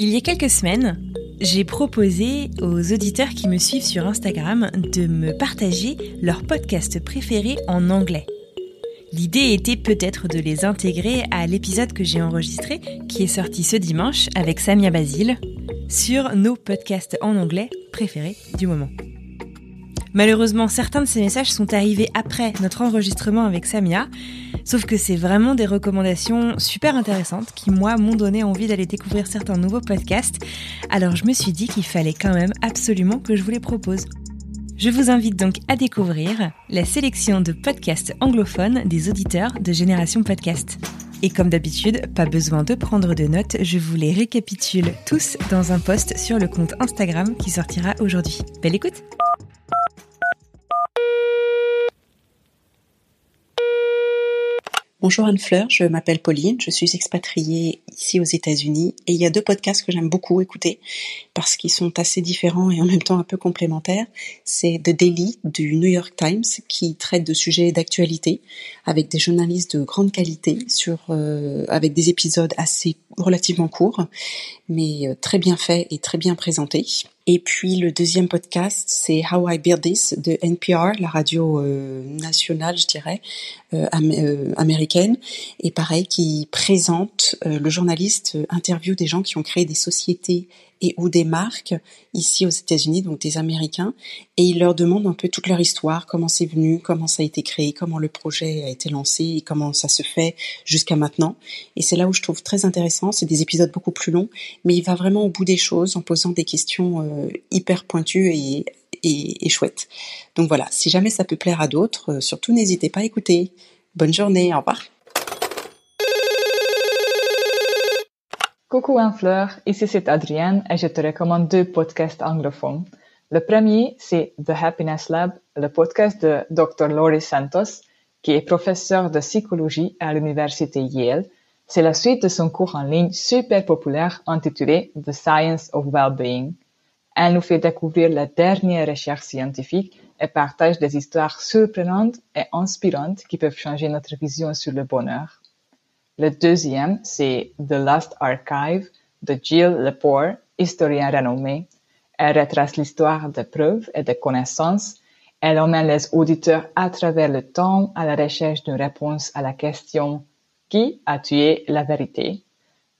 Il y a quelques semaines, j'ai proposé aux auditeurs qui me suivent sur Instagram de me partager leur podcast préféré en anglais. L'idée était peut-être de les intégrer à l'épisode que j'ai enregistré, qui est sorti ce dimanche avec Samia Basile, sur nos podcasts en anglais préférés du moment. Malheureusement, certains de ces messages sont arrivés après notre enregistrement avec Samia, sauf que c'est vraiment des recommandations super intéressantes qui, moi, m'ont donné envie d'aller découvrir certains nouveaux podcasts, alors je me suis dit qu'il fallait quand même absolument que je vous les propose. Je vous invite donc à découvrir la sélection de podcasts anglophones des auditeurs de Génération Podcast. Et comme d'habitude, pas besoin de prendre de notes, je vous les récapitule tous dans un post sur le compte Instagram qui sortira aujourd'hui. Belle écoute Bonjour Anne-Fleur, je m'appelle Pauline, je suis expatriée ici aux États-Unis et il y a deux podcasts que j'aime beaucoup écouter parce qu'ils sont assez différents et en même temps un peu complémentaires. C'est The Daily du New York Times qui traite de sujets d'actualité avec des journalistes de grande qualité euh, avec des épisodes assez relativement courts mais euh, très bien faits et très bien présentés. Et puis le deuxième podcast, c'est How I Build This de NPR, la radio euh, nationale, je dirais, euh, euh, américaine. Et pareil, qui présente, le journaliste interview des gens qui ont créé des sociétés et ou des marques ici aux États-Unis, donc des Américains, et il leur demande un peu toute leur histoire, comment c'est venu, comment ça a été créé, comment le projet a été lancé et comment ça se fait jusqu'à maintenant. Et c'est là où je trouve très intéressant. C'est des épisodes beaucoup plus longs, mais il va vraiment au bout des choses en posant des questions hyper pointues et, et, et chouettes. Donc voilà, si jamais ça peut plaire à d'autres, euh, surtout n'hésitez pas à écouter. Bonne journée, au revoir. Coucou Anne-Fleur, ici c'est Adrienne et je te recommande deux podcasts anglophones. Le premier, c'est The Happiness Lab, le podcast de Dr. Laurie Santos, qui est professeur de psychologie à l'université Yale. C'est la suite de son cours en ligne super populaire intitulé The Science of Wellbeing. Elle nous fait découvrir la dernière recherche scientifique et partage des histoires surprenantes et inspirantes qui peuvent changer notre vision sur le bonheur. Le deuxième, c'est The Lost Archive de Jill Lepore, historien renommé. Elle retrace l'histoire de preuves et de connaissances. Elle emmène les auditeurs à travers le temps à la recherche d'une réponse à la question Qui a tué la vérité?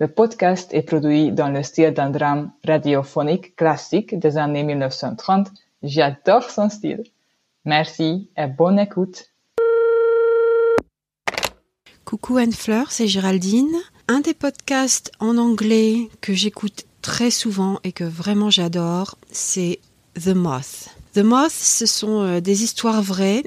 Le podcast est produit dans le style d'un drame radiophonique classique des années 1930. J'adore son style. Merci et bonne écoute. Coucou Anne-Fleur, c'est Géraldine. Un des podcasts en anglais que j'écoute très souvent et que vraiment j'adore, c'est The Moth. The Moth, ce sont euh, des histoires vraies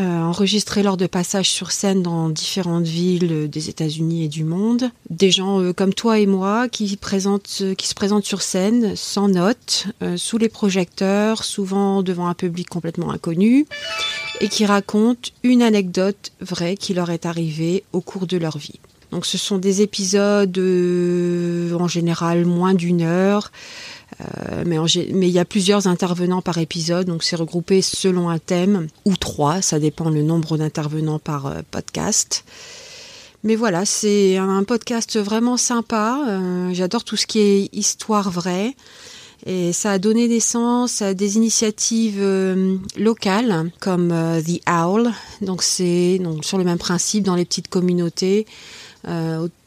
euh, enregistrées lors de passages sur scène dans différentes villes des États-Unis et du monde. Des gens euh, comme toi et moi qui, euh, qui se présentent sur scène sans notes, euh, sous les projecteurs, souvent devant un public complètement inconnu, et qui racontent une anecdote vraie qui leur est arrivée au cours de leur vie. Donc ce sont des épisodes euh, en général moins d'une heure, euh, mais, il y a plusieurs intervenants par épisode, donc c'est regroupé selon un thème, ou trois, ça dépend le nombre d'intervenants par euh, podcast. Mais voilà, c'est un podcast vraiment sympa. J'adore tout ce qui est histoire vraie. Et ça a donné naissance à des initiatives locales comme The Owl. Donc c'est sur le même principe dans les petites communautés au-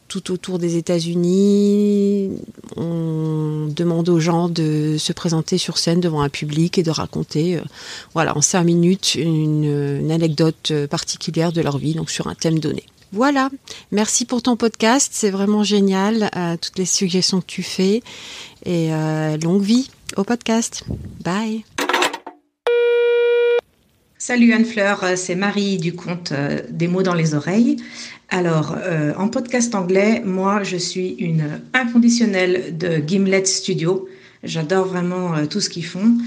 tout autour des États-Unis. On demande aux gens de se présenter sur scène devant un public et de raconter, euh, voilà, en cinq minutes, une, anecdote euh, particulière de leur vie, donc sur un thème donné. Voilà, merci pour ton podcast, c'est vraiment génial, euh, toutes les suggestions que tu fais et euh, longue vie au podcast. Bye. Salut Anne-Fleur, euh, c'est Marie du compte euh, Des mots dans les oreilles. Alors, euh, en podcast anglais, moi, je suis une inconditionnelle de Gimlet Studio. J'adore vraiment tout ce qu'ils font.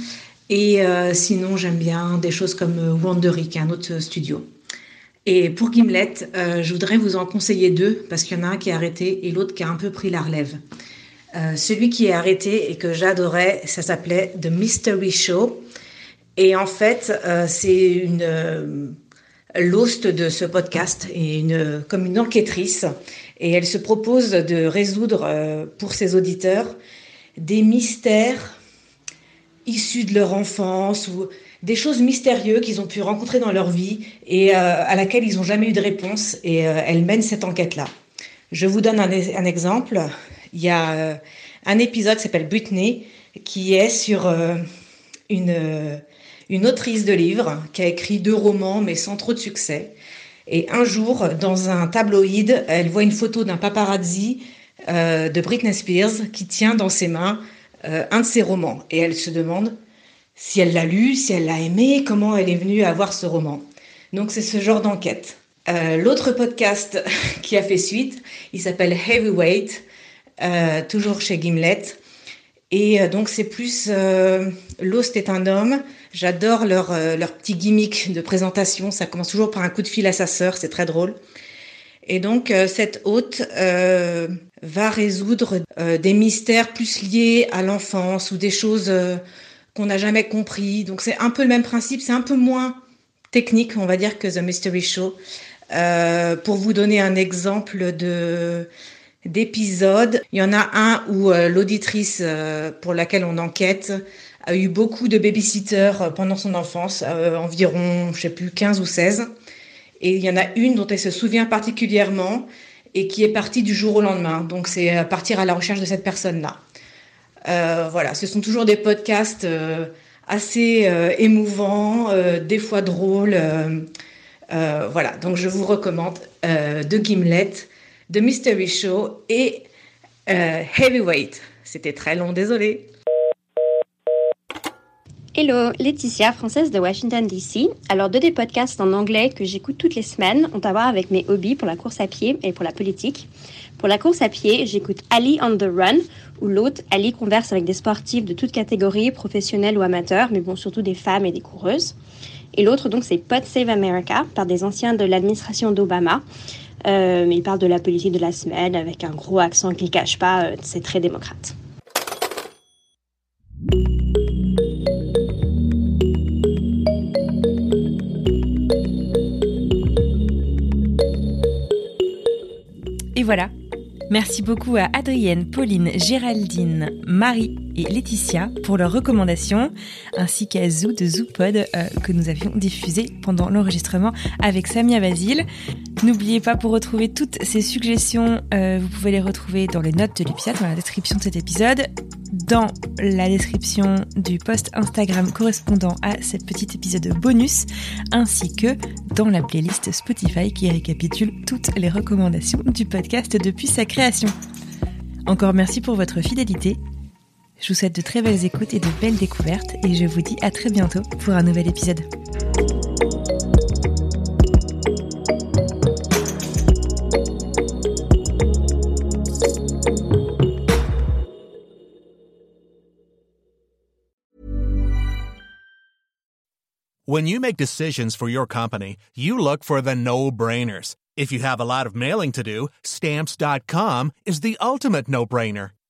Et sinon, j'aime bien des choses comme est un autre studio. Et pour Gimlet, je voudrais vous en conseiller deux, parce qu'il y en a un qui est arrêté et l'autre qui a un peu pris la relève. celui qui est arrêté et que j'adorais, ça s'appelait The Mystery Show. Et en fait, euh, c'est une euh, l'host de ce podcast et une comme une enquêtrice et elle se propose de résoudre euh, pour ses auditeurs des mystères issus de leur enfance ou des choses mystérieuses qu'ils ont pu rencontrer dans leur vie et à laquelle ils n'ont jamais eu de réponse et elle mène cette enquête-là. Je vous donne un, un, exemple. Il y a un épisode qui s'appelle Butney qui est sur une une autrice de livres qui a écrit deux romans mais sans trop de succès. Et un jour, dans un tabloïd, elle voit une photo d'un paparazzi euh, de Britney Spears qui tient dans ses mains euh, un de ses romans. Et elle se demande si elle l'a lu, si elle l'a aimé, comment elle est venue à voir ce roman. Donc c'est ce genre d'enquête. Euh, l'autre podcast qui a fait suite, il s'appelle Heavyweight, toujours chez Gimlet. Et donc c'est plus Lost est un homme, J'adore leur, euh, leur petit gimmick de présentation. Ça commence toujours par un coup de fil à sa sœur, c'est très drôle. Et donc, euh, cette hôte euh, va résoudre des mystères plus liés à l'enfance ou des choses qu'on n'a jamais compris. Donc, c'est un peu le même principe, c'est un peu moins technique, on va dire, que The Mystery Show. pour vous donner un exemple de d'épisode, il y en a un où l'auditrice pour laquelle on enquête a eu beaucoup de babysitters euh, pendant son enfance, euh, environ, je sais plus, 15 ou 16. Et il y en a une dont elle se souvient particulièrement et qui est partie du jour au lendemain. Donc c'est partir à la recherche de cette personne-là. Euh, voilà, ce sont toujours des podcasts assez émouvants, des fois drôles. voilà, donc je vous recommande de Gimlet, The Mystery Show et Heavyweight. C'était très long, désolé. Hello, Laetitia, française de Washington DC. Alors, deux des podcasts en anglais que j'écoute toutes les semaines ont à voir avec mes hobbies pour la course à pied et pour la politique. Pour la course à pied, j'écoute Ali on the Run, où l'autre, Ali, converse avec des sportifs de toutes catégories, professionnels ou amateurs, mais bon, surtout des femmes et des coureuses. Et l'autre, donc, c'est Pod Save America, par des anciens de l'administration d'Obama. Euh, il parle de la politique de la semaine avec un gros accent qui ne cache pas, euh, c'est très démocrate. voilà. Merci beaucoup à Adrienne, Pauline, Géraldine, Marie et Laetitia pour leurs recommandations, ainsi qu'à Zou de Zoopod euh, que nous avions diffusé pendant l'enregistrement avec Samia Basile. N'oubliez pas pour retrouver toutes ces suggestions, euh, vous pouvez les retrouver dans les notes de l'épisode, dans la description de cet épisode, dans la description du post Instagram correspondant à cet petit épisode bonus, ainsi que dans la playlist Spotify qui récapitule toutes les recommandations du podcast depuis sa création. Encore merci pour votre fidélité. Je vous souhaite de très belles écoutes et de belles découvertes et je vous dis à très bientôt pour un nouvel épisode. When you make decisions for your company, you look for the no-brainers. If you have a lot of mailing to do, stamps.com is the ultimate no-brainer.